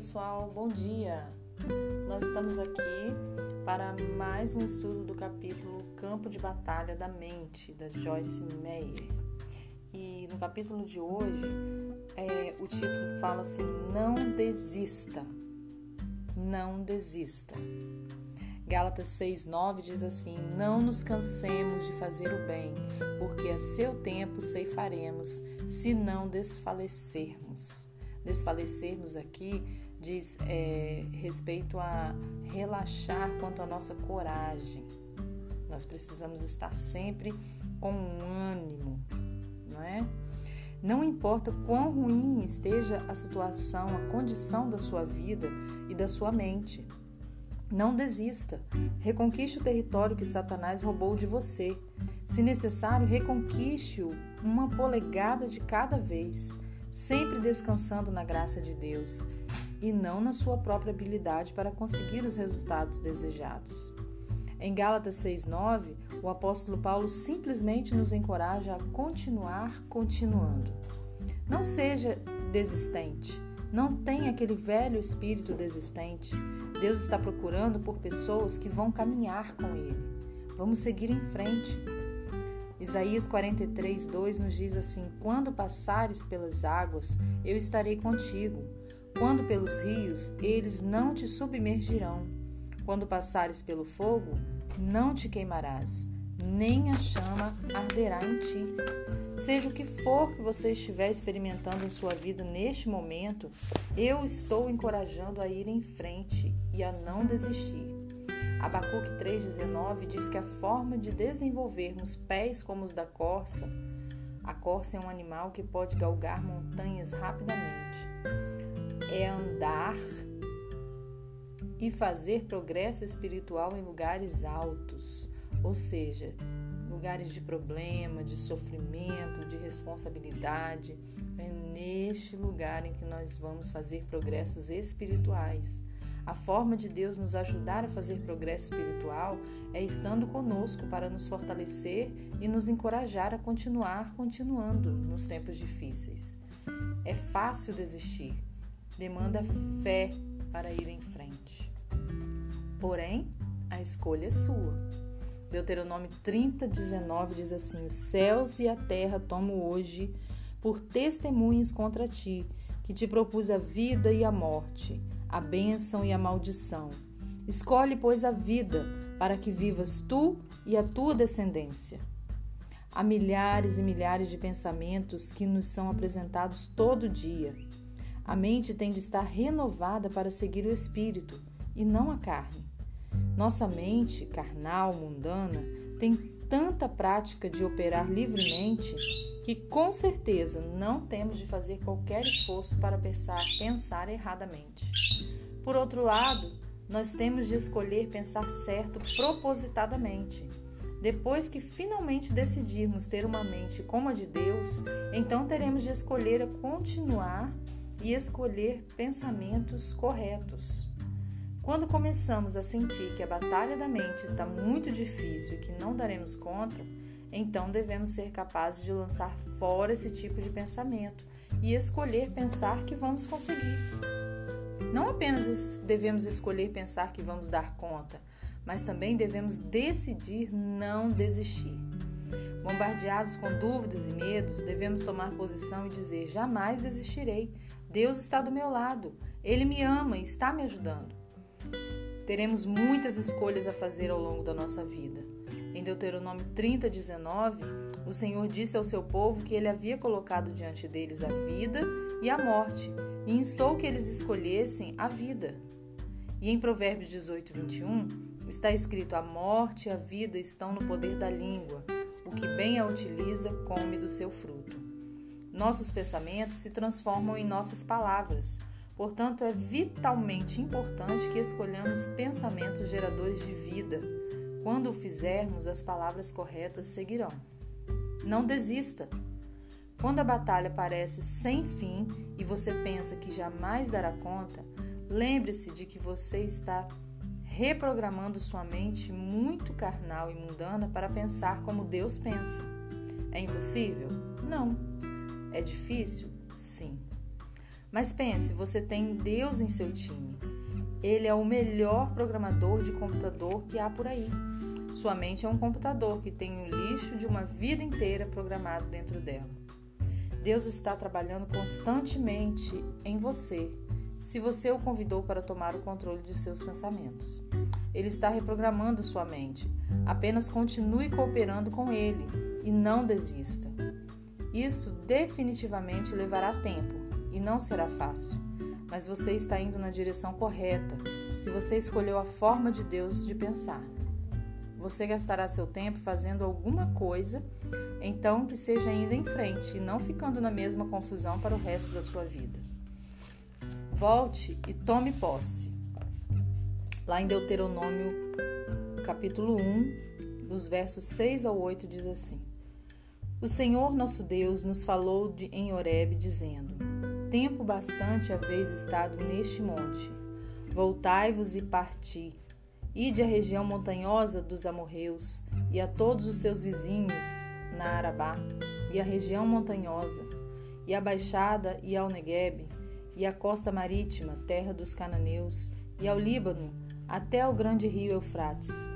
pessoal, bom dia! Nós estamos aqui para mais um estudo do capítulo Campo de Batalha da Mente, da Joyce Meyer. E no capítulo de hoje, é, o título fala assim: Não desista, não desista. Gálatas 6,9 diz assim: Não nos cansemos de fazer o bem, porque a seu tempo ceifaremos, se não desfalecermos desfalecermos aqui diz é, respeito a relaxar quanto à nossa coragem. Nós precisamos estar sempre com um ânimo, não é? Não importa quão ruim esteja a situação, a condição da sua vida e da sua mente. Não desista. Reconquiste o território que Satanás roubou de você. Se necessário, reconquiste-o uma polegada de cada vez sempre descansando na graça de Deus e não na sua própria habilidade para conseguir os resultados desejados. Em Gálatas 6:9, o apóstolo Paulo simplesmente nos encoraja a continuar continuando. Não seja desistente. Não tenha aquele velho espírito desistente. Deus está procurando por pessoas que vão caminhar com Ele. Vamos seguir em frente. Isaías 43, 2 nos diz assim: Quando passares pelas águas, eu estarei contigo. Quando pelos rios, eles não te submergirão. Quando passares pelo fogo, não te queimarás, nem a chama arderá em ti. Seja o que for que você estiver experimentando em sua vida neste momento, eu estou encorajando a ir em frente e a não desistir. Abacuque 3,19 diz que a forma de desenvolvermos pés como os da corça, a corça é um animal que pode galgar montanhas rapidamente, é andar e fazer progresso espiritual em lugares altos, ou seja, lugares de problema, de sofrimento, de responsabilidade. É neste lugar em que nós vamos fazer progressos espirituais. A forma de Deus nos ajudar a fazer progresso espiritual é estando conosco para nos fortalecer e nos encorajar a continuar continuando nos tempos difíceis. É fácil desistir, demanda fé para ir em frente. Porém, a escolha é sua. Deuteronômio 30, 19 diz assim: Os céus e a terra tomo hoje por testemunhas contra ti, que te propus a vida e a morte a bênção e a maldição. Escolhe, pois, a vida, para que vivas tu e a tua descendência. Há milhares e milhares de pensamentos que nos são apresentados todo dia. A mente tem de estar renovada para seguir o espírito e não a carne. Nossa mente, carnal, mundana, tem tanta prática de operar livremente que com certeza não temos de fazer qualquer esforço para pensar, pensar erradamente. Por outro lado, nós temos de escolher pensar certo propositadamente. Depois que finalmente decidirmos ter uma mente como a de Deus, então teremos de escolher a continuar e escolher pensamentos corretos. Quando começamos a sentir que a batalha da mente está muito difícil e que não daremos conta, então devemos ser capazes de lançar fora esse tipo de pensamento e escolher pensar que vamos conseguir. Não apenas devemos escolher pensar que vamos dar conta, mas também devemos decidir não desistir. Bombardeados com dúvidas e medos, devemos tomar posição e dizer: jamais desistirei. Deus está do meu lado. Ele me ama e está me ajudando. Teremos muitas escolhas a fazer ao longo da nossa vida. Em Deuteronômio 30, 19, o Senhor disse ao seu povo que ele havia colocado diante deles a vida e a morte, e instou que eles escolhessem a vida. E em Provérbios 18, 21, está escrito: A morte e a vida estão no poder da língua. O que bem a utiliza, come do seu fruto. Nossos pensamentos se transformam em nossas palavras. Portanto, é vitalmente importante que escolhamos pensamentos geradores de vida. Quando o fizermos, as palavras corretas seguirão. Não desista. Quando a batalha parece sem fim e você pensa que jamais dará conta, lembre-se de que você está reprogramando sua mente muito carnal e mundana para pensar como Deus pensa. É impossível? Não. É difícil? Sim. Mas pense, você tem Deus em seu time. Ele é o melhor programador de computador que há por aí. Sua mente é um computador que tem o lixo de uma vida inteira programado dentro dela. Deus está trabalhando constantemente em você, se você o convidou para tomar o controle de seus pensamentos. Ele está reprogramando sua mente. Apenas continue cooperando com ele e não desista. Isso definitivamente levará tempo e não será fácil, mas você está indo na direção correta se você escolheu a forma de Deus de pensar. Você gastará seu tempo fazendo alguma coisa, então que seja indo em frente e não ficando na mesma confusão para o resto da sua vida. Volte e tome posse. Lá em Deuteronômio, capítulo 1, dos versos 6 ao 8, diz assim: O Senhor nosso Deus nos falou de, em Horebe, dizendo: Tempo bastante haveis estado neste monte. Voltai-vos e parti Ide à região montanhosa dos amorreus e a todos os seus vizinhos na Arabá, e à região montanhosa, e à baixada e ao Negueb, e à costa marítima, terra dos cananeus, e ao Líbano, até ao grande rio Eufrates.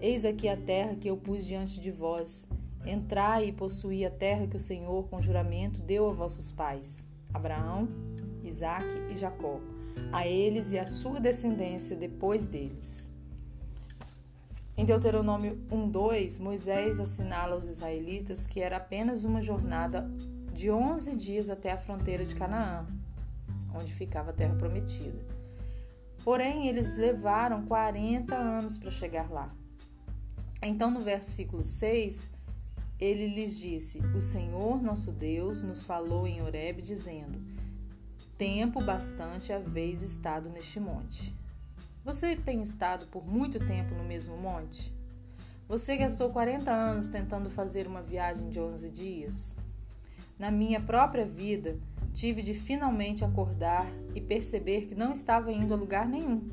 Eis aqui a terra que eu pus diante de vós. Entrai e possuí a terra que o Senhor, com juramento, deu a vossos pais, Abraão, Isaque e Jacó, a eles e à sua descendência depois deles. Em Deuteronômio 1:2, Moisés assinala aos israelitas que era apenas uma jornada de 11 dias até a fronteira de Canaã, onde ficava a terra prometida. Porém, eles levaram 40 anos para chegar lá. Então, no versículo 6, ele lhes disse: O Senhor nosso Deus nos falou em Horeb, dizendo: Tempo bastante haveis estado neste monte. Você tem estado por muito tempo no mesmo monte? Você gastou 40 anos tentando fazer uma viagem de 11 dias? Na minha própria vida, tive de finalmente acordar e perceber que não estava indo a lugar nenhum.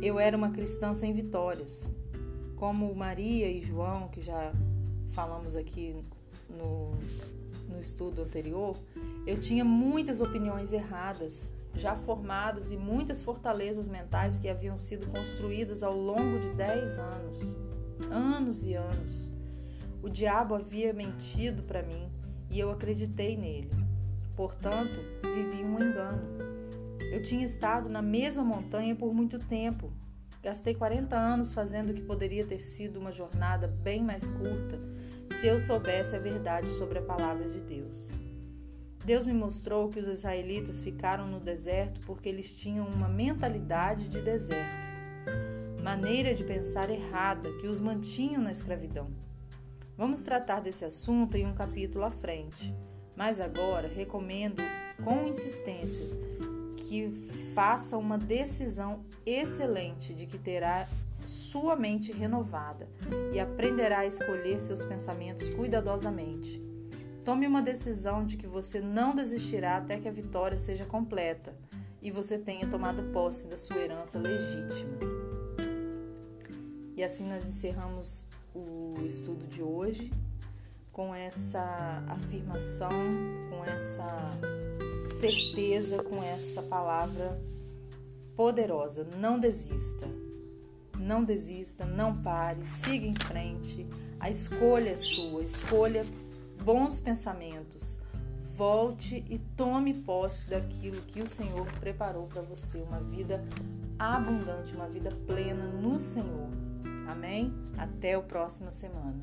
Eu era uma cristã sem vitórias. Como Maria e João, que já falamos aqui no, no estudo anterior, eu tinha muitas opiniões erradas já formadas e muitas fortalezas mentais que haviam sido construídas ao longo de dez anos, anos e anos. O diabo havia mentido para mim e eu acreditei nele. Portanto, vivi um engano. Eu tinha estado na mesma montanha por muito tempo. Gastei 40 anos fazendo o que poderia ter sido uma jornada bem mais curta se eu soubesse a verdade sobre a palavra de Deus. Deus me mostrou que os israelitas ficaram no deserto porque eles tinham uma mentalidade de deserto, maneira de pensar errada que os mantinham na escravidão. Vamos tratar desse assunto em um capítulo à frente, mas agora recomendo com insistência que faça uma decisão excelente de que terá sua mente renovada e aprenderá a escolher seus pensamentos cuidadosamente. Tome uma decisão de que você não desistirá até que a vitória seja completa e você tenha tomado posse da sua herança legítima. E assim nós encerramos o estudo de hoje com essa afirmação, com essa certeza, com essa palavra poderosa. Não desista. Não desista, não pare, siga em frente. A escolha é sua, escolha bons pensamentos. Volte e tome posse daquilo que o Senhor preparou para você, uma vida abundante, uma vida plena no Senhor. Amém? Até a próxima semana.